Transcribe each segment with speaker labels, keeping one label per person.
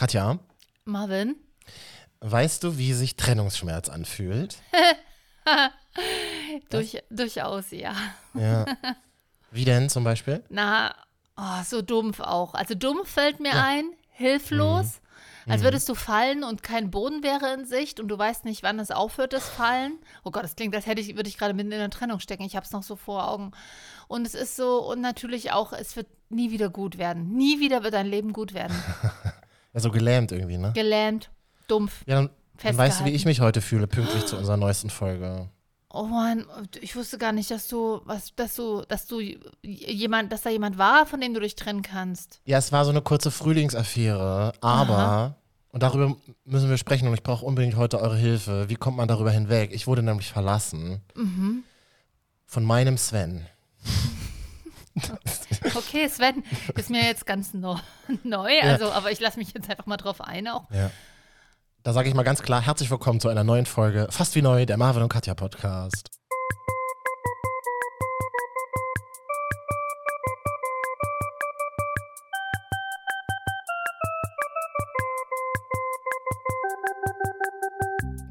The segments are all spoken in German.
Speaker 1: Katja,
Speaker 2: Marvin?
Speaker 1: weißt du, wie sich Trennungsschmerz anfühlt?
Speaker 2: Durch, durchaus, ja.
Speaker 1: Ja. Wie denn zum Beispiel?
Speaker 2: Na, oh, so dumpf auch. Also dumpf fällt mir
Speaker 1: Ja.
Speaker 2: ein, hilflos.
Speaker 1: Mhm.
Speaker 2: Als würdest du fallen und kein Boden wäre in Sicht und du weißt nicht, wann es aufhört, das Fallen. Oh Gott, das klingt, als hätte ich, würde ich gerade mitten in der Trennung stecken. Ich habe es noch so vor Augen. Und es ist so, und natürlich auch, es wird nie wieder gut werden. Nie wieder wird dein Leben gut werden.
Speaker 1: Ja, so gelähmt irgendwie, ne?
Speaker 2: Gelähmt, dumpf.
Speaker 1: Ja, dann, dann weißt du, wie ich mich heute fühle, pünktlich zu unserer neuesten Folge.
Speaker 2: Oh Mann, ich wusste gar nicht, dass du, was, dass du, dass du jemand, dass da jemand war, von dem du dich trennen kannst.
Speaker 1: Ja, es war so eine kurze Frühlingsaffäre, aber,
Speaker 2: Aha.
Speaker 1: und darüber müssen wir sprechen und ich brauche unbedingt heute eure Hilfe. Wie kommt man darüber hinweg? Ich wurde nämlich verlassen
Speaker 2: Mhm.
Speaker 1: von meinem Sven.
Speaker 2: Okay, Sven, ist mir jetzt ganz neu, neu also, aber ich lasse mich jetzt einfach mal drauf ein auch.
Speaker 1: Ja. Da sage ich mal ganz klar, herzlich willkommen zu einer neuen Folge, fast wie neu, der Marvin und Katja Podcast.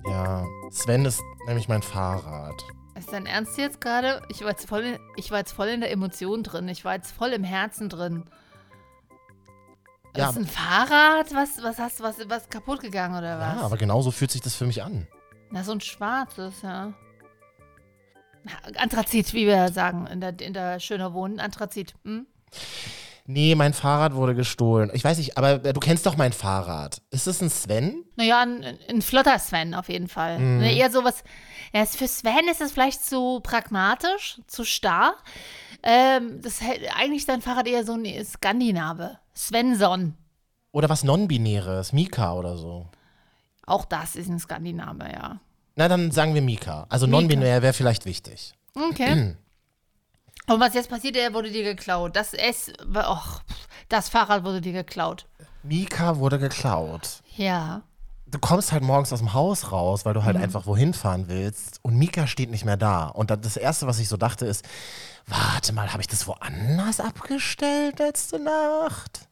Speaker 1: Ja, Sven ist nämlich mein Fahrrad.
Speaker 2: Ist dein Ernst jetzt gerade? Ich war jetzt voll, in, ich war jetzt voll in der Emotion drin. Ich war jetzt voll im Herzen drin.
Speaker 1: Ja.
Speaker 2: Das ist ein Fahrrad? Was, was hast was, was kaputt gegangen oder was?
Speaker 1: Ja, aber genauso fühlt sich das für mich an.
Speaker 2: Na, so ein schwarzes, ja. Anthrazit, wie wir sagen, in der, in der Schöner Wohnen. Anthrazit. Hm?
Speaker 1: Nee, mein Fahrrad wurde gestohlen. Ich weiß nicht, aber äh, du kennst doch mein Fahrrad. Ist es ein Sven?
Speaker 2: Naja, ein, ein flotter Sven auf jeden Fall.
Speaker 1: Mhm.
Speaker 2: Ne, eher sowas. Ja, für Sven ist es vielleicht zu pragmatisch, zu starr. Ähm, das hält- eigentlich ist dein Fahrrad eher so ein Skandinave. Svensson.
Speaker 1: Oder was Non-Binäres? Mika oder so?
Speaker 2: Auch das ist ein Skandinave, ja.
Speaker 1: Na, dann sagen wir Mika. Also non-binär wäre vielleicht wichtig.
Speaker 2: Okay. Und was jetzt passiert, der wurde dir geklaut. Das S, och, das Fahrrad wurde dir geklaut.
Speaker 1: Mika wurde geklaut.
Speaker 2: Ja.
Speaker 1: Du kommst halt morgens aus dem Haus raus, weil du
Speaker 2: Mhm.
Speaker 1: halt einfach wohin fahren willst und Mika steht nicht mehr da. Und das Erste, was ich so dachte, ist, warte mal, habe ich das woanders abgestellt letzte Nacht?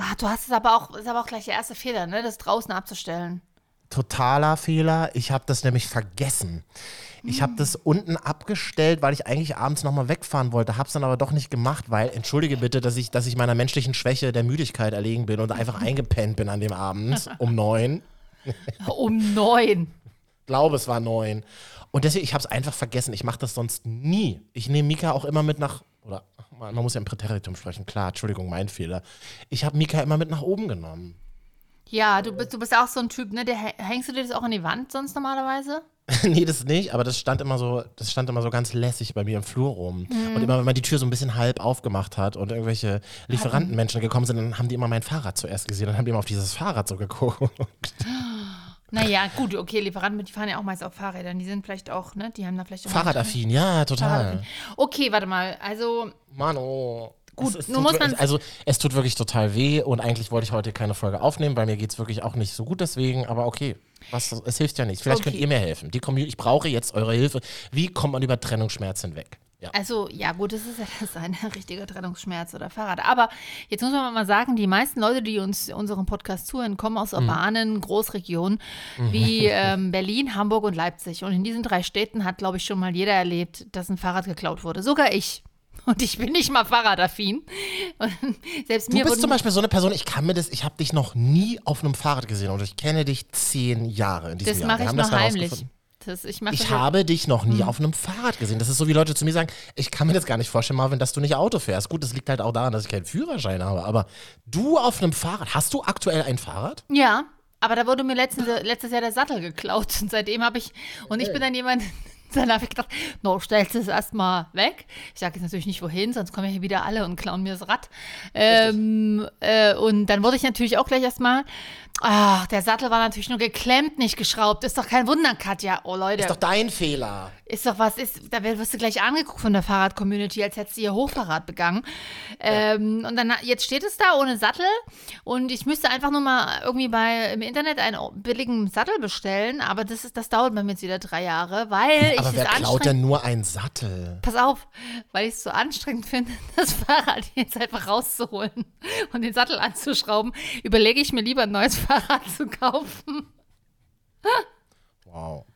Speaker 2: Ach, du hast es aber auch, ist aber auch gleich der erste Fehler, ne, das draußen abzustellen.
Speaker 1: Totaler Fehler. Ich habe das nämlich vergessen. Ich habe das unten abgestellt, weil ich eigentlich abends nochmal wegfahren wollte, habe es dann aber doch nicht gemacht, weil, entschuldige bitte, dass ich, dass ich meiner menschlichen Schwäche der Müdigkeit erlegen bin und einfach eingepennt bin an dem Abend um neun.
Speaker 2: Um neun.
Speaker 1: glaube, es war neun. Und deswegen, ich habe es einfach vergessen. Ich mache das sonst nie. Ich nehme Mika auch immer mit nach, oder man man muss ja im Präteritum sprechen, klar, Entschuldigung, mein Fehler. Ich habe Mika immer mit nach oben genommen.
Speaker 2: Ja, du bist, du bist auch so ein Typ, ne? Der, hä- hängst du dir das auch an die Wand sonst normalerweise?
Speaker 1: nee, das nicht, aber das stand immer so, das stand immer so ganz lässig bei mir im Flur rum. Und immer, wenn man die Tür so ein bisschen halb aufgemacht hat und irgendwelche Lieferantenmenschen gekommen sind, dann haben die immer mein Fahrrad zuerst gesehen, dann haben die immer auf dieses Fahrrad so geguckt.
Speaker 2: Naja, gut, okay, Lieferanten, die fahren ja auch meist auf Fahrrädern. Die sind vielleicht auch, ne? Die haben da vielleicht auch.
Speaker 1: Fahrradaffin, ja, total.
Speaker 2: Fahrradaffin. Okay, warte mal. Also,
Speaker 1: Mano.
Speaker 2: Gut,
Speaker 1: es, es tut,
Speaker 2: muss man-
Speaker 1: Also, es tut wirklich total weh und eigentlich wollte ich heute keine Folge aufnehmen, weil mir geht es wirklich auch nicht so gut deswegen, aber okay. Was, es hilft ja nicht. Vielleicht könnt
Speaker 2: Okay.
Speaker 1: ihr mir helfen. Die Community, ich brauche jetzt eure Hilfe. Wie kommt man über Trennungsschmerz hinweg? Ja.
Speaker 2: also, ja, gut, das ist ja das ein richtiger Trennungsschmerz oder Fahrrad. Aber jetzt muss man mal sagen, die meisten Leute, die uns unseren Podcast zuhören, kommen aus
Speaker 1: Mhm.
Speaker 2: urbanen Großregionen wie ähm, Berlin, Hamburg und Leipzig. Und in diesen drei Städten hat, glaube ich, schon mal jeder erlebt, dass ein Fahrrad geklaut wurde. Sogar ich. Und ich bin nicht mal fahrradaffin. Und selbst
Speaker 1: Du
Speaker 2: mir
Speaker 1: bist zum Beispiel so eine Person, ich kann mir das, ich habe dich noch nie auf einem Fahrrad gesehen und ich kenne dich zehn Jahre in diesem
Speaker 2: Das
Speaker 1: Jahr.
Speaker 2: mache
Speaker 1: Wir
Speaker 2: ich
Speaker 1: das
Speaker 2: heimlich. Das, ich
Speaker 1: Ich habe dich noch
Speaker 2: Hm.
Speaker 1: nie auf einem Fahrrad gesehen. Das ist so, wie Leute zu mir sagen, ich kann mir das gar nicht vorstellen, Marvin, dass du nicht Auto fährst. Gut, das liegt halt auch daran, dass ich keinen Führerschein habe. Aber du auf einem Fahrrad, hast du aktuell ein Fahrrad?
Speaker 2: Ja, aber da wurde mir letztens, letztes Jahr der Sattel geklaut und seitdem habe ich, und ich bin dann jemand, dann habe ich gedacht, no, stellst du es erstmal weg. Ich sage jetzt natürlich nicht wohin, sonst kommen ja hier wieder alle und klauen mir das Rad. Ähm, äh, und dann wurde ich natürlich auch gleich erstmal, ach, der Sattel war natürlich nur geklemmt, nicht geschraubt. Ist doch kein Wunder, Katja. Oh Leute,
Speaker 1: Ist doch dein Fehler.
Speaker 2: ist doch was, ist, da wirst du gleich angeguckt von der Fahrrad-Community, als hättest du ihr Hochverrat begangen. Ähm, und dann, jetzt steht es da ohne Sattel und ich müsste einfach nur mal irgendwie bei, im Internet einen billigen Sattel bestellen, aber das, ist, das dauert bei mir jetzt wieder drei Jahre, weil ich
Speaker 1: Aber wer klaut denn nur einen Sattel?
Speaker 2: Pass auf, weil ich es so anstrengend finde, das Fahrrad jetzt einfach rauszuholen und den Sattel anzuschrauben, überlege ich mir lieber ein neues Fahrrad zu kaufen.
Speaker 1: Wow.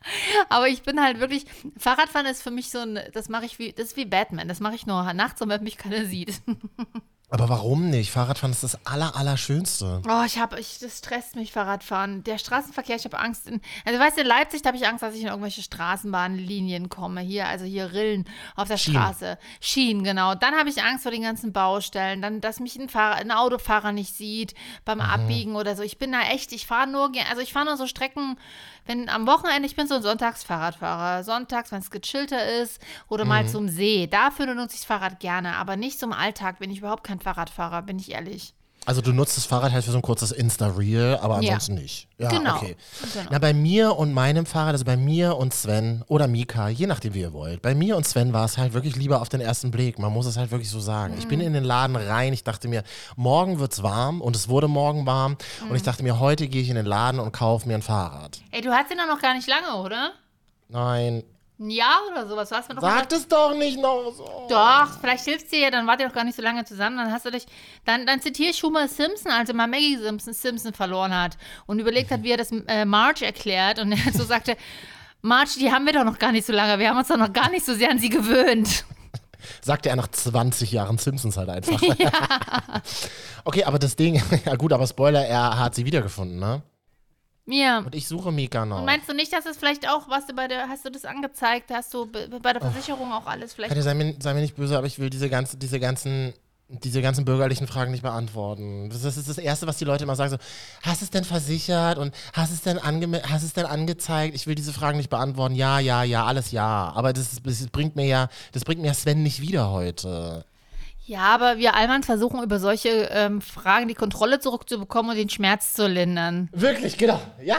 Speaker 2: Aber ich bin halt wirklich, Fahrradfahren ist für mich so ein, das mache ich wie, das ist wie Batman, das mache ich nur nachts, damit mich keiner sieht.
Speaker 1: Aber warum nicht? Fahrradfahren ist das aller, Allerschönste.
Speaker 2: Oh, ich habe, ich, das stresst mich, Fahrradfahren. Der Straßenverkehr, ich habe Angst. In, also weißt du, in Leipzig, da habe ich Angst, dass ich in irgendwelche Straßenbahnlinien komme. Hier, also hier Rillen auf der
Speaker 1: Schienen.
Speaker 2: Straße. Schienen, genau. Dann habe ich Angst vor den ganzen Baustellen. Dann, dass mich ein, Fahrer, ein Autofahrer nicht sieht beim Abbiegen oder so. Ich bin da echt, ich fahre nur, also ich fahre nur so Strecken, wenn am Wochenende, ich bin so ein Sonntagsfahrradfahrer. Sonntags, wenn es gechillter ist oder mal zum See. Dafür nutze ich das Fahrrad gerne, aber nicht zum Alltag bin ich überhaupt kein Fahrradfahrer, bin ich ehrlich.
Speaker 1: Also du nutzt das Fahrrad halt für so ein kurzes Insta-Reel, aber
Speaker 2: Ja.
Speaker 1: ansonsten nicht. Ja,
Speaker 2: Genau.
Speaker 1: okay.
Speaker 2: Genau.
Speaker 1: Na, bei mir und meinem Fahrrad, also bei mir und Sven oder Mika, je nachdem wie ihr wollt. Bei mir und Sven war es halt wirklich lieber auf den ersten Blick. Man muss es halt wirklich so sagen. Ich bin
Speaker 2: Mhm.
Speaker 1: in den Laden rein, ich dachte mir, morgen wird's warm und es wurde morgen warm. Und
Speaker 2: Mhm.
Speaker 1: ich dachte mir, heute gehe ich in den Laden und kaufe mir ein Fahrrad.
Speaker 2: Ey, du hast ihn doch noch gar nicht lange, oder?
Speaker 1: Nein,
Speaker 2: Ein Jahr oder sowas. Du hast mir doch
Speaker 1: sag
Speaker 2: gesagt,
Speaker 1: es doch nicht noch so.
Speaker 2: Doch, vielleicht hilft dir ja, dann wart ihr doch gar nicht so lange zusammen, dann hast du dich, dann, dann zitiere ich Homer Simpson, als er mal Maggie Simpson, Simpson verloren hat und überlegt hat, wie er das äh, Marge erklärt und er so sagte, Marge, die haben wir doch noch gar nicht so lange, wir haben uns doch noch gar nicht so sehr an sie gewöhnt.
Speaker 1: Sagt er nach 20 Jahren Simpsons halt einfach. okay, aber das Ding, ja gut, aber Spoiler, er hat sie wiedergefunden, ne?
Speaker 2: Ja.
Speaker 1: Und ich suche Mika noch.
Speaker 2: Und meinst du nicht, dass es vielleicht auch, was du bei der, hast du das angezeigt, hast du be- bei der Versicherung auch alles vielleicht
Speaker 1: Katja, sei mir, sei mir nicht böse, aber ich will diese, ganze, diese, ganzen, diese ganzen bürgerlichen Fragen nicht beantworten. Das ist das Erste, was die Leute immer sagen: so, Hast du es denn versichert und hast es denn, hast es denn angezeigt? Ich will diese Fragen nicht beantworten. Ja, ja, ja, alles ja. Aber das, das bringt mir ja, das bringt mir ja Sven nicht wieder heute.
Speaker 2: Ja, aber wir Allmann versuchen über solche ähm, Fragen die Kontrolle zurückzubekommen und den Schmerz zu lindern.
Speaker 1: Wirklich, genau. Ja.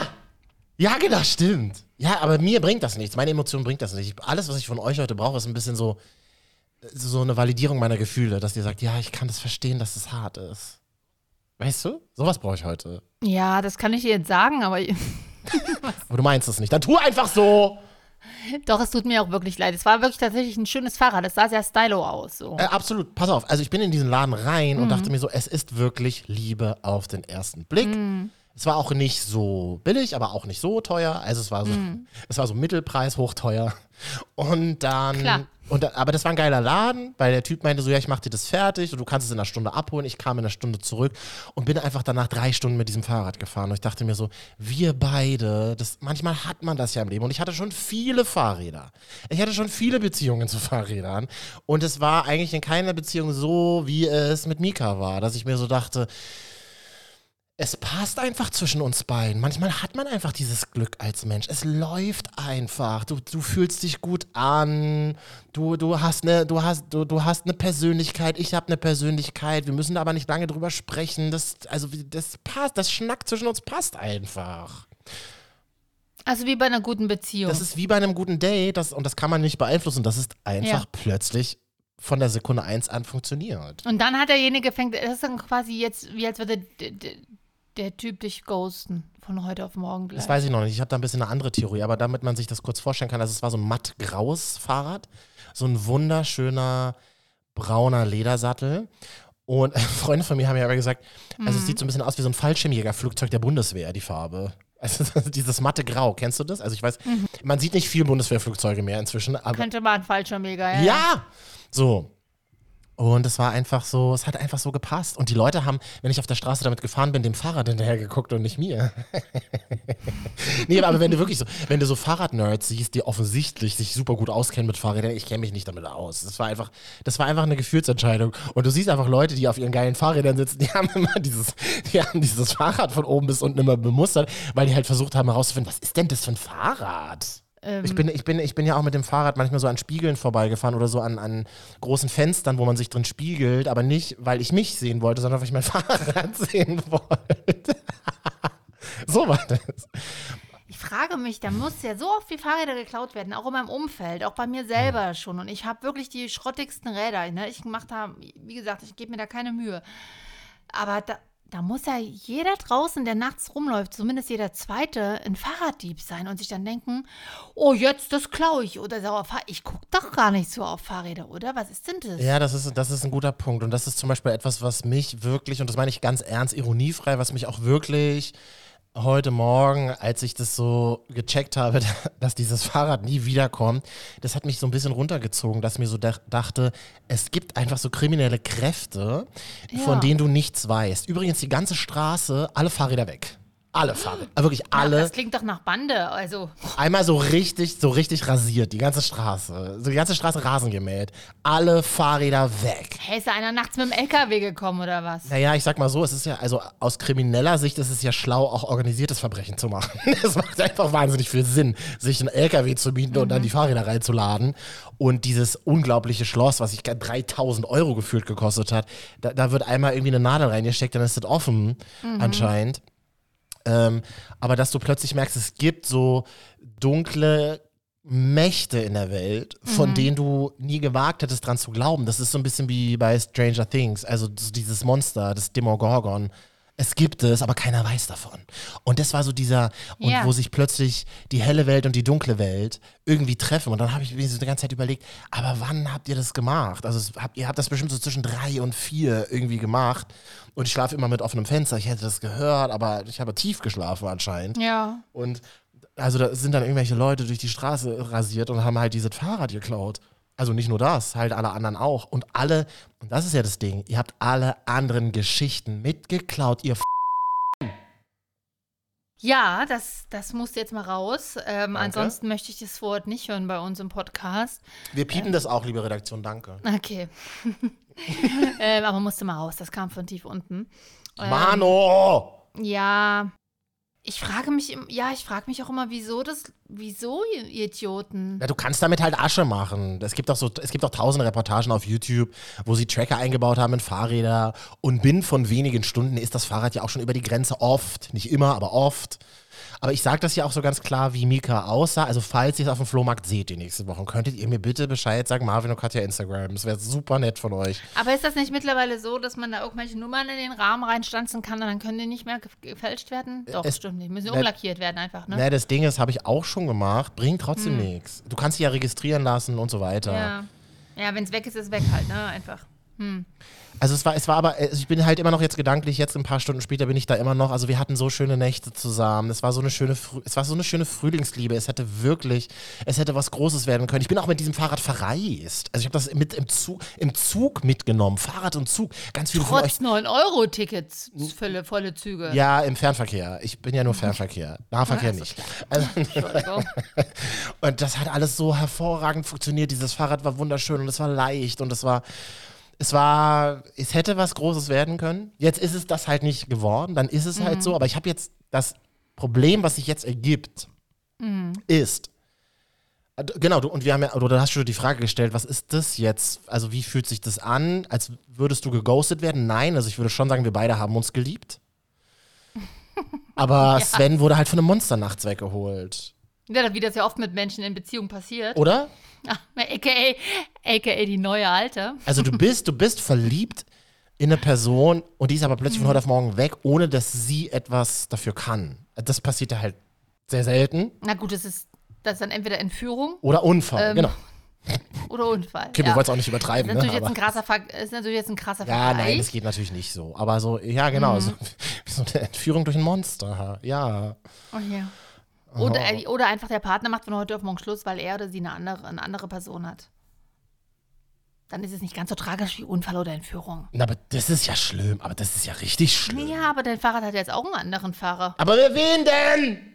Speaker 1: Ja, genau, stimmt. Ja, aber mir bringt das nichts. Meine Emotionen bringt das nicht. Ich, alles, was ich von euch heute brauche, ist ein bisschen so, so eine Validierung meiner Gefühle, dass ihr sagt, ja, ich kann das verstehen, dass es hart ist. Weißt du? Sowas brauche ich heute.
Speaker 2: Ja, das kann ich dir jetzt sagen, aber
Speaker 1: Aber du meinst es nicht. Dann tu einfach so.
Speaker 2: Doch, es tut mir auch wirklich leid. Es war wirklich tatsächlich ein schönes Fahrrad. Es sah sehr stylo aus. So.
Speaker 1: Äh, absolut. Pass auf. Also ich bin in diesen Laden rein und dachte mir so, es ist wirklich Liebe auf den ersten Blick. Es war auch nicht so billig, aber auch nicht so teuer. Also es war so, es war so Mittelpreis, hochteuer. Und dann,
Speaker 2: Klar.
Speaker 1: und da, aber das war ein geiler Laden, weil der Typ meinte so, ja, ich mach dir das fertig und du kannst es in einer Stunde abholen. Ich kam in einer Stunde zurück und bin einfach danach drei Stunden mit diesem Fahrrad gefahren. Und ich dachte mir so, wir beide, das, manchmal hat man das ja im Leben. Und ich hatte schon viele Fahrräder. Ich hatte schon viele Beziehungen zu Fahrrädern. Und es war eigentlich in keiner Beziehung so, wie es mit Mika war, dass ich mir so dachte, es passt einfach zwischen uns beiden. Manchmal hat man einfach dieses Glück als Mensch. Es läuft einfach. Du, du fühlst dich gut an. Du, du hast eine, du hast, du, du hast eine Persönlichkeit. Ich habe eine Persönlichkeit. Wir müssen da aber nicht lange drüber sprechen. Das, also das passt. Das Schnack zwischen uns passt einfach.
Speaker 2: Also wie bei einer guten Beziehung.
Speaker 1: Das ist wie bei einem guten Date. Das, und das kann man nicht beeinflussen. Das ist einfach
Speaker 2: Ja.
Speaker 1: plötzlich von der Sekunde eins an funktioniert.
Speaker 2: und dann hat derjenige fängt, das ist dann quasi jetzt, wie als würde der, Typ dich ghosten von heute auf morgen gleich.
Speaker 1: Das weiß ich noch nicht. Ich habe da ein bisschen eine andere Theorie, aber damit man sich das kurz vorstellen kann, also es war so ein matt-graues Fahrrad, so ein wunderschöner brauner Ledersattel. Und Freunde von mir haben ja aber gesagt, also es sieht so ein bisschen aus wie so ein Fallschirmjägerflugzeug der Bundeswehr, die Farbe. Also dieses matte Grau, kennst du das? Also ich weiß, man sieht nicht viel Bundeswehrflugzeuge mehr inzwischen, aber
Speaker 2: Könnte mal ein Fallschirmjäger, ja.
Speaker 1: ja! So. Und es war einfach so, es hat einfach so gepasst. Und die Leute haben, wenn ich auf der Straße damit gefahren bin, dem Fahrrad hinterher geguckt und nicht mir. nee, aber wenn du wirklich so, wenn du so Fahrradnerds siehst, die offensichtlich sich super gut auskennen mit Fahrrädern, ich kenne mich nicht damit aus. Das war einfach, das war einfach eine Gefühlsentscheidung. Und du siehst einfach Leute, die auf ihren geilen Fahrrädern sitzen, die haben immer dieses, die haben dieses Fahrrad von oben bis unten immer bemustert, weil die halt versucht haben herauszufinden, was ist denn das für ein Fahrrad? Ich bin, ich, bin, ich bin ja auch mit dem Fahrrad manchmal so an Spiegeln vorbeigefahren oder so an, an großen Fenstern, wo man sich drin spiegelt, aber nicht, weil ich mich sehen wollte, sondern weil ich mein Fahrrad sehen wollte. so war das.
Speaker 2: Ich frage mich, da muss ja so oft wie Fahrräder geklaut werden, auch in meinem Umfeld, auch bei mir selber schon. Und ich habe wirklich die schrottigsten Räder. Ne? Ich mache da, wie gesagt, ich gebe mir da keine Mühe. Aber da, da muss ja jeder draußen, der nachts rumläuft, zumindest jeder Zweite, ein Fahrraddieb sein und sich dann denken, oh, jetzt, das klaue ich. Oder so, ich gucke doch gar nicht so auf Fahrräder, oder? Was ist denn das?
Speaker 1: Ja, das ist, das ist ein guter Punkt. Und das ist zum Beispiel etwas, was mich wirklich, und das meine ich ganz ernst, ironiefrei, was mich auch wirklich heute Morgen, als ich das so gecheckt habe, dass dieses Fahrrad nie wiederkommt, das hat mich so ein bisschen runtergezogen, dass mir so dachte, es gibt einfach so kriminelle Kräfte, ja. von denen du nichts weißt. Übrigens, die ganze Straße, alle Fahrräder weg. Alle Fahrräder. Also wirklich alle. Ja,
Speaker 2: das klingt doch nach Bande, also.
Speaker 1: Einmal so richtig, so richtig rasiert, die ganze Straße. So die ganze Straße Rasen gemäht. Alle Fahrräder weg.
Speaker 2: Hey, ist da einer nachts mit dem LKW gekommen oder was?
Speaker 1: Naja, ich sag mal so, es ist ja, also aus krimineller Sicht ist es ja schlau, auch organisiertes Verbrechen zu machen. Es macht einfach wahnsinnig viel Sinn, sich einen LKW zu mieten mhm. und dann die Fahrräder reinzuladen. Und dieses unglaubliche Schloss, was sich 3000 Euro gefühlt gekostet hat, da, da, wird einmal irgendwie eine Nadel reingesteckt, dann ist das offen, mhm. anscheinend. Ähm, aber dass du plötzlich merkst, es gibt so dunkle Mächte in der Welt, von mhm. denen du nie gewagt hättest, dran zu glauben. Das ist so ein bisschen wie bei Stranger Things, also dieses Monster, das Demogorgon. Es gibt es, aber keiner weiß davon. Und das war so dieser, und ja. wo sich plötzlich die helle Welt und die dunkle Welt irgendwie treffen. Und dann habe ich mir so die ganze Zeit überlegt, aber wann habt ihr das gemacht? Also habt, ihr habt das bestimmt so zwischen drei und vier irgendwie gemacht. Und ich schlafe immer mit offenem Fenster. Ich hätte das gehört, aber ich habe tief geschlafen anscheinend.
Speaker 2: Ja.
Speaker 1: Und also da sind dann irgendwelche Leute durch die Straße rasiert und haben halt dieses Fahrrad geklaut. Also nicht nur das, halt alle anderen auch. Und alle, und das ist ja das Ding, ihr habt alle anderen Geschichten mitgeklaut, ihr F
Speaker 2: ja, das, das muss jetzt mal raus. Ähm, ansonsten möchte ich das Wort nicht hören bei uns im Podcast.
Speaker 1: Wir piepen ähm, das auch, liebe Redaktion, danke.
Speaker 2: Okay. ähm, aber musste mal raus, das kam von tief unten.
Speaker 1: Ähm, Mano!
Speaker 2: Ja, ich frage mich, ja, ich frage mich auch immer, wieso das, wieso, ihr Idioten?
Speaker 1: Ja, du kannst damit halt Asche machen. Es gibt auch so, es gibt auch tausende Reportagen auf YouTube, wo sie Tracker eingebaut haben in Fahrräder und binnen von wenigen Stunden ist das Fahrrad ja auch schon über die Grenze oft, nicht immer, aber oft aber ich sage das ja auch so ganz klar, wie Mika aussah. Also, falls ihr es auf dem Flohmarkt seht die nächste Woche, könntet ihr mir bitte Bescheid sagen, Marvin und Katja Instagram. Das wäre super nett von euch.
Speaker 2: Aber ist das nicht mittlerweile so, dass man da irgendwelche Nummern in den Rahmen reinstanzen kann und dann können die nicht mehr gefälscht werden? Doch, es, stimmt nicht. Müssen ne, umlackiert werden einfach, ne?
Speaker 1: Ne, das Ding ist, habe ich auch schon gemacht, bringt trotzdem hm. nichts. Du kannst dich ja registrieren lassen und so weiter.
Speaker 2: Ja, ja wenn es weg ist, ist es weg halt, ne? Einfach. Hm.
Speaker 1: Also es war, es war aber, also ich bin halt immer noch jetzt gedanklich, jetzt ein paar Stunden später bin ich da immer noch. Also wir hatten so schöne Nächte zusammen. Es war so eine schöne, es war so eine schöne Frühlingsliebe. Es hätte wirklich, es hätte was Großes werden können. Ich bin auch mit diesem Fahrrad verreist. Also ich habe das mit im Zug, im Zug mitgenommen. Fahrrad und Zug. Ganz viele
Speaker 2: Trotz von euch. 9-Euro-Tickets, volle, volle Züge.
Speaker 1: Ja, im Fernverkehr. Ich bin ja nur Fernverkehr. Nahverkehr ja, nicht. Also, und das hat alles so hervorragend funktioniert. Dieses Fahrrad war wunderschön und es war leicht und es war es war, es hätte was Großes werden können. Jetzt ist es das halt nicht geworden, dann ist es halt mhm. halt so. Aber ich habe jetzt das Problem, was sich jetzt ergibt, mhm. ist, äh, Genau, du, und wir haben ja, oder du hast schon die Frage gestellt, was ist das jetzt? Also, wie fühlt sich das an? Als würdest du geghostet werden? Nein, also ich würde schon sagen, wir beide haben uns geliebt. Aber ja. Sven wurde halt von einem Monster nachts weggeholt.
Speaker 2: Ja, wie das ja oft mit Menschen in Beziehung passiert.
Speaker 1: Oder?
Speaker 2: Ach, AKA, AKA die neue Alte.
Speaker 1: Also du bist, du bist verliebt in eine Person und die ist aber plötzlich von heute auf morgen weg, ohne dass sie etwas dafür kann. Das passiert ja halt sehr selten.
Speaker 2: Na gut, das ist, das ist dann entweder Entführung.
Speaker 1: Oder Unfall, ähm, genau.
Speaker 2: Oder Unfall.
Speaker 1: Okay, ja. wir wollen es auch nicht übertreiben.
Speaker 2: Das ist natürlich, ne, jetzt, ein krasser, ist natürlich jetzt ein krasser
Speaker 1: ja,
Speaker 2: Vergleich.
Speaker 1: Ja, nein, das geht natürlich nicht so. Aber so, ja, genau. Mhm. So, so eine Entführung durch ein Monster. Ja.
Speaker 2: Oh ja. Oder, oh. oder einfach der Partner macht von heute auf morgen Schluss, weil er oder sie eine andere, eine andere Person hat. Dann ist es nicht ganz so tragisch wie Unfall oder Entführung.
Speaker 1: Na, aber das ist ja schlimm. Aber das ist ja richtig schlimm.
Speaker 2: Ja, aber dein Fahrrad hat jetzt auch einen anderen Fahrer.
Speaker 1: Aber wen denn?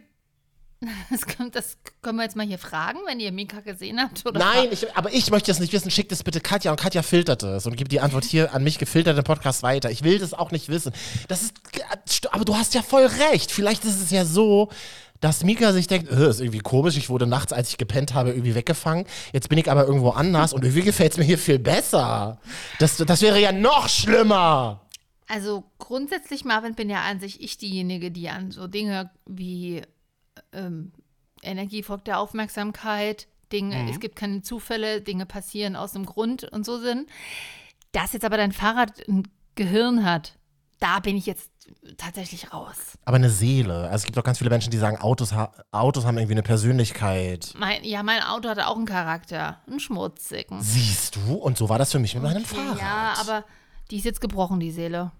Speaker 2: Das, kommt, das können wir jetzt mal hier fragen, wenn ihr Mika gesehen habt. Oder
Speaker 1: Nein, ich, aber ich möchte das nicht wissen. Schickt es bitte Katja und Katja filtert es und gibt die Antwort hier an mich gefiltert im Podcast weiter. Ich will das auch nicht wissen. Das ist, aber du hast ja voll recht. Vielleicht ist es ja so, dass Mika sich denkt, äh, ist irgendwie komisch, ich wurde nachts, als ich gepennt habe, irgendwie weggefangen. Jetzt bin ich aber irgendwo anders und irgendwie gefällt es mir hier viel besser. Das, das wäre ja noch schlimmer.
Speaker 2: Also grundsätzlich, Marvin, bin ja an sich ich diejenige, die an so Dinge wie ähm, Energie folgt der Aufmerksamkeit, Dinge, mhm. es gibt keine Zufälle, Dinge passieren aus dem Grund und so sind. Dass jetzt aber dein Fahrrad ein Gehirn hat, da bin ich jetzt tatsächlich raus.
Speaker 1: Aber eine Seele. Also es gibt auch ganz viele Menschen, die sagen, Autos, ha Autos haben irgendwie eine Persönlichkeit.
Speaker 2: Mein, ja, mein Auto hatte auch einen Charakter. Einen schmutzigen.
Speaker 1: Siehst du? Und so war das für mich mit meinem Fahrrad.
Speaker 2: Ja, aber die ist jetzt gebrochen, die Seele.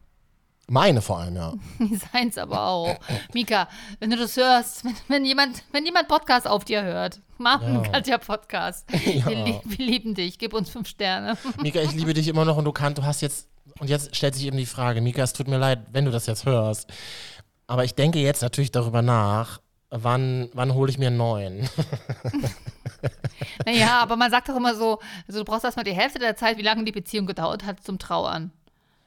Speaker 1: Meine vor allem, ja.
Speaker 2: Seins aber auch. Mika, wenn du das hörst, wenn, wenn, jemand, wenn jemand Podcast auf dir hört, einen
Speaker 1: Ja.
Speaker 2: Katja Podcast. Wir, lie- wir lieben dich, gib uns fünf Sterne.
Speaker 1: Mika, ich liebe dich immer noch und du kannst, du hast jetzt, und jetzt stellt sich eben die Frage, Mika, es tut mir leid, wenn du das jetzt hörst. Aber ich denke jetzt natürlich darüber nach, wann, wann hole ich mir einen neuen?
Speaker 2: Naja, aber man sagt doch immer so, also du brauchst erstmal die Hälfte der Zeit, wie lange die Beziehung gedauert hat zum Trauern.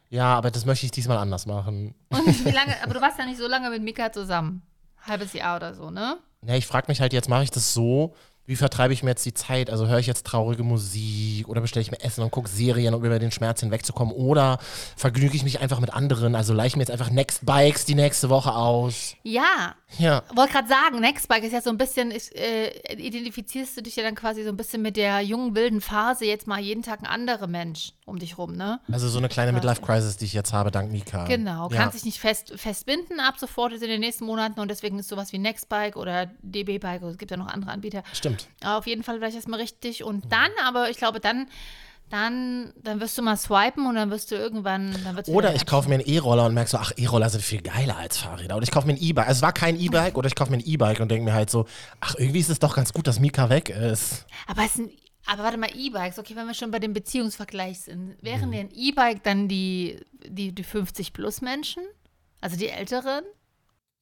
Speaker 1: Ja, aber das möchte ich diesmal anders machen.
Speaker 2: Und wie lange, aber du warst ja nicht so lange mit Mika zusammen. Halbes Jahr oder so, ne?
Speaker 1: Ja, ich frage mich halt jetzt, mache ich das so? Wie vertreibe ich mir jetzt die Zeit? Also höre ich jetzt traurige Musik oder bestelle ich mir Essen und gucke Serien, um über den Schmerz hinwegzukommen? Oder vergnüge ich mich einfach mit anderen? Also leiche mir jetzt einfach Next Bikes die nächste Woche aus?
Speaker 2: Ja,
Speaker 1: Ja.
Speaker 2: wollte gerade sagen, Nextbike ist ja so ein bisschen, ist, äh, identifizierst du dich ja dann quasi so ein bisschen mit der jungen, wilden Phase, jetzt mal jeden Tag ein anderer Mensch um dich rum, ne?
Speaker 1: Also so eine kleine Midlife-Crisis, die ich jetzt habe, dank Mika.
Speaker 2: Genau,
Speaker 1: ja.
Speaker 2: kannst dich nicht fest, festbinden ab sofort in den nächsten Monaten und deswegen ist sowas wie Nextbike oder DB-Bike, es gibt ja noch andere Anbieter.
Speaker 1: Stimmt.
Speaker 2: Aber auf jeden Fall vielleicht erstmal richtig und dann, aber ich glaube, dann, dann, dann wirst du mal swipen und dann wirst du irgendwann,
Speaker 1: Oder ich kaufe mir einen E-Roller und merke so, ach, E-Roller sind viel geiler als Fahrräder. Oder ich kaufe mir ein E-Bike. Also es war kein E-Bike oder ich kaufe mir ein E-Bike und denke mir halt so, ach, irgendwie ist es doch ganz gut, dass Mika weg ist.
Speaker 2: Aber es sind, aber warte mal, E-Bikes, okay, wenn wir schon bei dem Beziehungsvergleich sind,
Speaker 1: Mhm.
Speaker 2: wären denn E-Bike dann die, die, die 50-Plus-Menschen? Also die Älteren?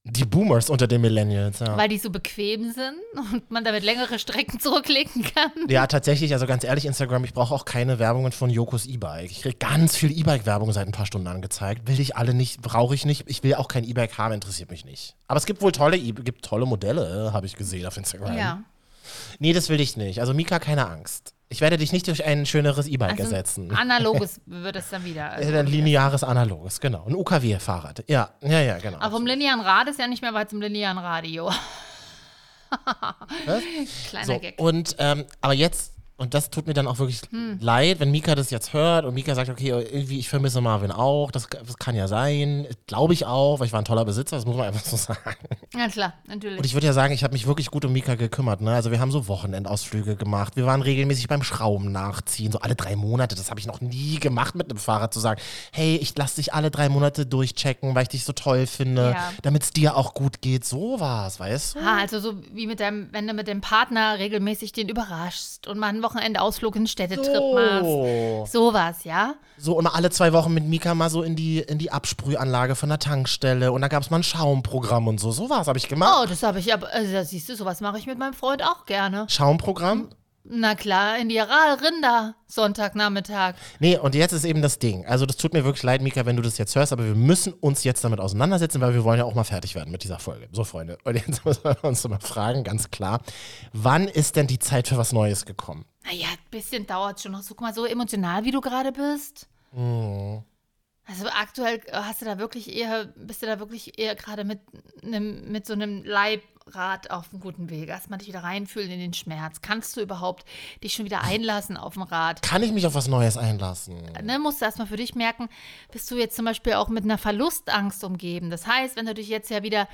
Speaker 1: Die Boomers unter den Millennials, ja.
Speaker 2: Weil die so bequem sind und man damit längere Strecken zurücklegen kann?
Speaker 1: Ja, tatsächlich, also ganz ehrlich, Instagram, ich brauche auch keine Werbungen von Jokos E-Bike. Ich kriege ganz viel E-Bike-Werbung seit ein paar Stunden angezeigt. Will ich alle nicht, brauche ich nicht. Ich will auch kein E-Bike haben, interessiert mich nicht. Aber es gibt wohl tolle, e gibt tolle Modelle, habe ich gesehen auf Instagram.
Speaker 2: Ja.
Speaker 1: Nee, das will ich nicht. Also Mika, keine Angst. Ich werde dich nicht durch ein schöneres E-Bike
Speaker 2: Also
Speaker 1: ersetzen.
Speaker 2: analoges wird es dann wieder. Also
Speaker 1: Ein lineares, analoges, genau. Ein UKW-Fahrrad. Ja, ja, ja, genau.
Speaker 2: aber vom linearen Rad ist ja nicht mehr weit zum linearen Radio. Kleiner
Speaker 1: so,
Speaker 2: Gag.
Speaker 1: und, ähm, aber jetzt, und das tut mir dann auch wirklich
Speaker 2: Hm.
Speaker 1: leid, wenn Mika das jetzt hört und Mika sagt, okay, irgendwie, ich vermisse Marvin auch, das, das kann ja sein, glaube ich auch, weil ich war ein toller Besitzer, das muss man einfach so sagen.
Speaker 2: Ja, klar, natürlich.
Speaker 1: Und ich würde ja sagen, ich habe mich wirklich gut um Mika gekümmert. Ne? Also wir haben so Wochenendausflüge gemacht. Wir waren regelmäßig beim Schrauben nachziehen, so alle drei Monate. Das habe ich noch nie gemacht mit einem Fahrrad, zu sagen, hey, ich lasse dich alle drei Monate durchchecken, weil ich dich so toll finde,
Speaker 2: Ja.
Speaker 1: damit es dir auch gut geht. So war's, weißt du?
Speaker 2: Ah, also so wie mit deinem, wenn du mit dem Partner regelmäßig den überraschst und mal einen Wochenendausflug in Städtetrip machst.
Speaker 1: So.
Speaker 2: Sowas, ja?
Speaker 1: so, und mal alle zwei Wochen mit Mika mal so in die, in die Absprühanlage von der Tankstelle. Und da gab es mal ein Schaumprogramm und so. So war's, habe ich gemacht.
Speaker 2: Oh, das habe ich aber, also da siehst du, sowas mache ich mit meinem Freund auch gerne.
Speaker 1: Schaumprogramm?
Speaker 2: Na klar, in die Rinder, Sonntagnachmittag.
Speaker 1: Nee, und jetzt ist eben das Ding. Also, das tut mir wirklich leid, Mika, wenn du das jetzt hörst, aber wir müssen uns jetzt damit auseinandersetzen, weil wir wollen ja auch mal fertig werden mit dieser Folge. So, Freunde. Und jetzt müssen wir uns mal fragen, ganz klar, wann ist denn die Zeit für was Neues gekommen?
Speaker 2: Naja, ein bisschen dauert schon noch. So, guck mal, so emotional, wie du gerade bist.
Speaker 1: Mhm.
Speaker 2: Also aktuell hast du da wirklich eher, bist du da wirklich eher gerade mit, mit so einem Leibrad auf einem guten Weg. Erstmal dich wieder reinfühlen in den Schmerz. Kannst du überhaupt dich schon wieder einlassen auf dem Rad?
Speaker 1: Kann ich mich auf was Neues einlassen?
Speaker 2: Ne, musst du erstmal für dich merken, bist du jetzt zum Beispiel auch mit einer Verlustangst umgeben. Das heißt, wenn du dich jetzt ja wieder,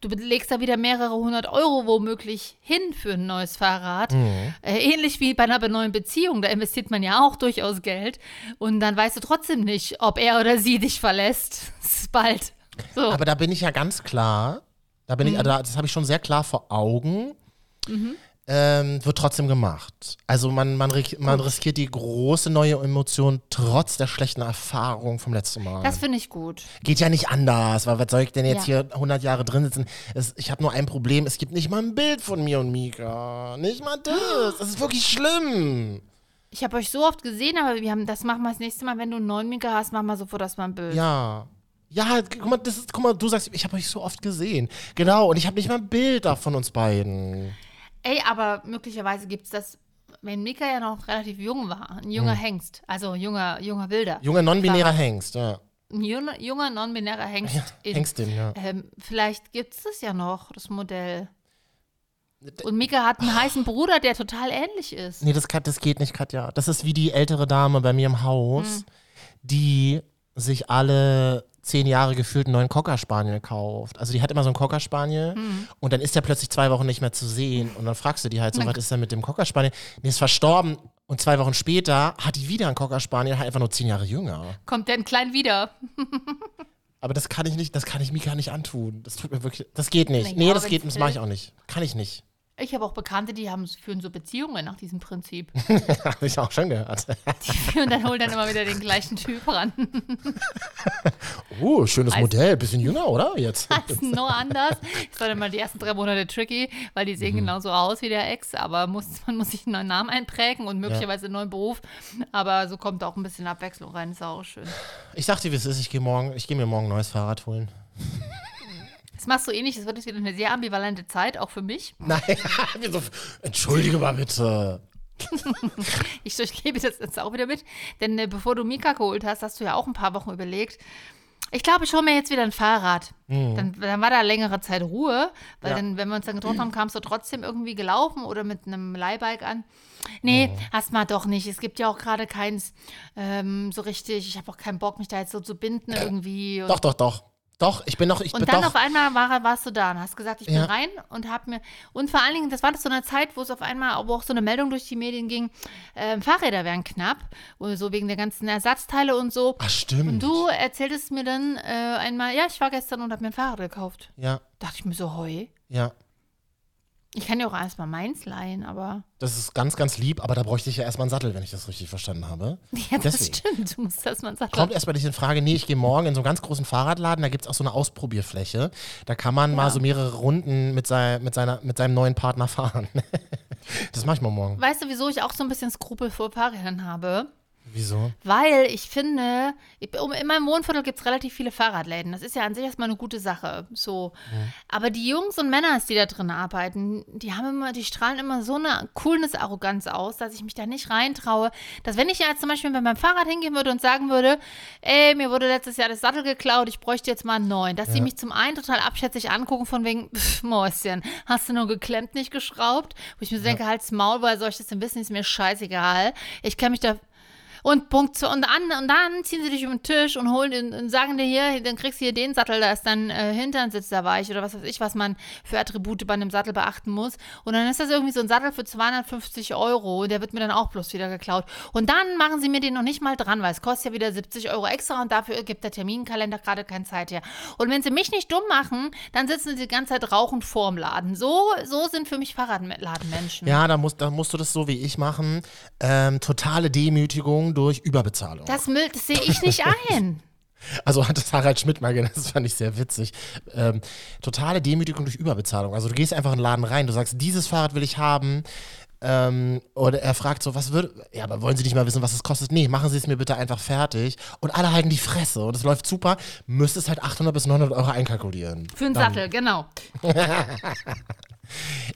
Speaker 2: du legst da wieder mehrere hundert Euro womöglich hin für ein neues Fahrrad.
Speaker 1: Mhm.
Speaker 2: Äh, ähnlich wie bei einer neuen Beziehung, da investiert man ja auch durchaus Geld. Und dann weißt du trotzdem nicht, ob er oder sie dich verlässt. Das ist bald. So.
Speaker 1: Aber da bin ich ja ganz klar, da bin ich,
Speaker 2: Mhm.
Speaker 1: da- das habe ich schon sehr klar vor Augen. Ähm, wird trotzdem gemacht. Also man, man, man riskiert die große neue Emotion trotz der schlechten Erfahrung vom letzten Mal.
Speaker 2: das finde ich gut.
Speaker 1: Geht ja nicht anders, weil was soll ich denn jetzt
Speaker 2: Ja.
Speaker 1: hier 100 Jahre drin sitzen? Es, ich habe nur ein Problem, es gibt nicht mal ein Bild von mir und Mika. Nicht mal das. Das ist wirklich schlimm.
Speaker 2: Ich habe euch so oft gesehen, aber wir haben, das machen wir das nächste Mal. Wenn du einen neuen Mika hast, machen wir sofort das mal ein Bild.
Speaker 1: Ja. Ja, guck mal, das ist, guck mal, du sagst, ich habe euch so oft gesehen. Genau, und ich habe nicht mal ein Bild da von uns beiden.
Speaker 2: Ey, aber möglicherweise gibt es das, wenn Mika ja noch relativ jung war, ein junger Hengst, also junger, junger Wilder.
Speaker 1: Junger non-binärer. Hengst, ja.
Speaker 2: Ein junger, junger non-binärer Hengst. in,
Speaker 1: Hengstin, ja.
Speaker 2: ähm, vielleicht gibt es das ja noch, das Modell. Und Mika hat einen heißen Bruder, der total ähnlich ist.
Speaker 1: Nee, das, das geht nicht, Katja. Das ist wie die ältere Dame bei mir im Haus,
Speaker 2: Hm.
Speaker 1: die sich alle zehn Jahre gefühlt einen neuen Cocker Spaniel kauft. Also die hat immer so einen Cocker Spaniel
Speaker 2: Mhm.
Speaker 1: und dann ist der plötzlich zwei Wochen nicht mehr zu sehen. Und dann fragst du die halt so, was ist denn mit dem Cocker Spaniel? Nee, ist verstorben. Und zwei Wochen später hat die wieder einen Cocker Spaniel, halt einfach nur zehn Jahre jünger.
Speaker 2: Kommt der ein klein wieder?
Speaker 1: Aber das kann ich nicht, das kann ich Mika nicht antun. Das tut mir wirklich, das geht nicht. Nee, das geht, das mache ich auch nicht. Kann ich nicht.
Speaker 2: Ich habe auch Bekannte, die haben, führen so Beziehungen nach diesem Prinzip.
Speaker 1: Habe ich auch schon gehört.
Speaker 2: Und dann holen dann immer wieder den gleichen Typ ran.
Speaker 1: Oh, schönes
Speaker 2: Heißt-
Speaker 1: Modell. Bisschen jünger, oder? Jetzt.
Speaker 2: heißen nur anders. Es war dann mal die ersten drei Monate tricky, weil die
Speaker 1: Mhm.
Speaker 2: sehen genauso aus wie der Ex, aber muss, man muss sich einen neuen Namen einprägen und möglicherweise einen neuen Beruf. Aber so kommt auch ein bisschen Abwechslung rein, ist auch schön.
Speaker 1: Ich dir, wie es ist. Ich gehe morgen, ich gehe mir morgen ein neues Fahrrad holen.
Speaker 2: Das machst du ähnlich, das wird jetzt wieder eine sehr ambivalente Zeit, auch für mich.
Speaker 1: Nein? Entschuldige mal bitte.
Speaker 2: Ich durchlebe das jetzt auch wieder mit, denn äh, bevor du Mika geholt hast, hast du ja auch ein paar Wochen überlegt. Ich glaube, ich hole mir jetzt wieder ein Fahrrad. Dann, dann war da längere Zeit Ruhe, weil
Speaker 1: Ja.
Speaker 2: dann, wenn wir uns dann getroffen haben, kamst du trotzdem irgendwie gelaufen oder mit einem Leihbike an. Nee, erstmal doch nicht. Es gibt ja auch gerade keins ähm, so richtig. Ich habe auch keinen Bock, mich da jetzt so zu binden irgendwie. Und,
Speaker 1: Doch, doch, doch. Doch, ich bin noch, ich bin
Speaker 2: und dann
Speaker 1: doch.
Speaker 2: auf einmal war, warst du da und hast gesagt, ich
Speaker 1: Ja.
Speaker 2: bin rein und hab mir. Und vor allen Dingen, das war das so eine Zeit, wo es auf einmal aber auch so eine Meldung durch die Medien ging, ähm, Fahrräder wären knapp, so wegen der ganzen Ersatzteile und so.
Speaker 1: Ach, stimmt.
Speaker 2: Und du erzähltest mir dann äh, einmal, ja, ich war gestern und habe mir ein Fahrrad gekauft.
Speaker 1: Ja,
Speaker 2: Dachte ich mir so, heu.
Speaker 1: ja.
Speaker 2: Ich kann ja auch erstmal meins leihen, aber.
Speaker 1: Das ist ganz, ganz lieb, aber da bräuchte ich ja erstmal einen Sattel, wenn ich das richtig verstanden habe.
Speaker 2: Ja, das
Speaker 1: Deswegen.
Speaker 2: stimmt. Du musst erstmal sagen.
Speaker 1: Kommt erstmal nicht in Frage, nee, ich gehe morgen in so einen ganz großen Fahrradladen, da gibt es auch so eine Ausprobierfläche. Da kann man mal so mehrere Runden mit, sei, mit, seiner, mit seinem neuen Partner fahren. das mache ich mal morgen.
Speaker 2: Weißt du, wieso ich auch so ein bisschen Skrupel vor Fahrrädern habe?
Speaker 1: Wieso?
Speaker 2: Weil ich finde, in meinem Wohnviertel gibt es relativ viele Fahrradläden. Das ist ja an sich erstmal eine gute Sache. So. Aber die Jungs und Männer, die da drin arbeiten, die haben immer, die strahlen immer so eine Coolness-Arroganz aus, dass ich mich da nicht reintraue. Dass wenn ich jetzt zum Beispiel mit meinem Fahrrad hingehen würde und sagen würde, ey, mir wurde letztes Jahr das Sattel geklaut, ich bräuchte jetzt mal einen neuen, dass sie mich zum einen total abschätzig angucken, von wegen, pff, Mäuschen, hast du nur geklemmt, nicht geschraubt? Wo ich mir so denke, halt's Maul, woher soll ich das denn wissen? Ist mir scheißegal. Ich kann mich da und Punkt zu, und, an, und dann ziehen sie dich um den Tisch und holen den, und sagen dir hier, dann kriegst du hier den Sattel, da ist dein äh, Hintern sitzt da weich oder was weiß ich, was man für Attribute bei einem Sattel beachten muss. Und dann ist das irgendwie so ein Sattel für 250 Euro, der wird mir dann auch bloß wieder geklaut. Und dann machen sie mir den noch nicht mal dran, weil es kostet ja wieder 70 Euro extra und dafür gibt der Terminkalender gerade keine Zeit her. Und wenn sie mich nicht dumm machen, dann sitzen sie die ganze Zeit rauchend vorm Laden. So, so sind für mich Fahrradladenmenschen.
Speaker 1: Ja, da musst, da musst du das so wie ich machen. Ähm, totale Demütigung durch Überbezahlung.
Speaker 2: Das, Müll- das sehe ich nicht ein.
Speaker 1: Also hat das Harald Schmidt mal genannt, das fand ich sehr witzig. Ähm, totale Demütigung durch Überbezahlung. Also du gehst einfach in den Laden rein, du sagst, dieses Fahrrad will ich haben. Ähm, oder er fragt so, was würde, ja, aber wollen Sie nicht mal wissen, was es kostet? Nee, machen Sie es mir bitte einfach fertig. Und alle halten die Fresse und es läuft super. Müsstest halt 800 bis 900 Euro einkalkulieren.
Speaker 2: Für einen
Speaker 1: Dann-
Speaker 2: Sattel, genau.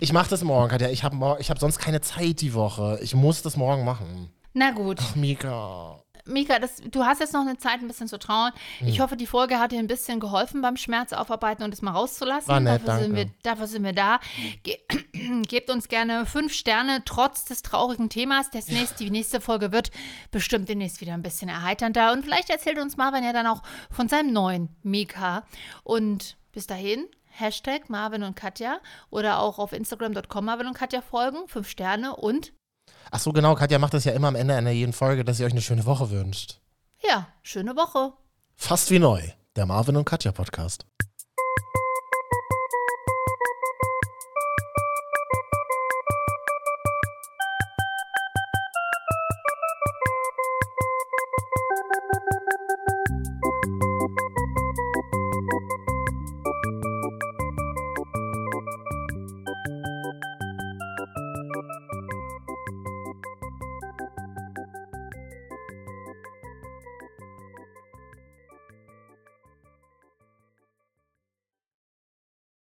Speaker 1: Ich mache das morgen, Katja. Ich habe ich hab sonst keine Zeit die Woche. Ich muss das morgen machen.
Speaker 2: Na gut.
Speaker 1: Mika.
Speaker 2: Mika, das, du hast jetzt noch eine Zeit, ein bisschen zu trauen.
Speaker 1: Hm.
Speaker 2: Ich hoffe, die Folge hat dir ein bisschen geholfen beim Schmerz aufarbeiten und es mal rauszulassen.
Speaker 1: War nett,
Speaker 2: dafür, Sind
Speaker 1: danke.
Speaker 2: wir, dafür sind wir da. Ge gebt uns gerne fünf Sterne, trotz des traurigen Themas. Das nächste, die nächste Folge wird bestimmt demnächst wieder ein bisschen erheiternder. Und vielleicht erzählt uns Marvin ja dann auch von seinem neuen Mika. Und bis dahin, Hashtag Marvin und Katja oder auch auf Instagram.com Marvin und Katja folgen. Fünf Sterne und
Speaker 1: Ach so, genau. Katja macht das ja immer am Ende einer jeden Folge, dass ihr euch eine schöne Woche wünscht.
Speaker 2: ja, schöne Woche.
Speaker 1: Fast wie neu. Der Marvin und Katja Podcast.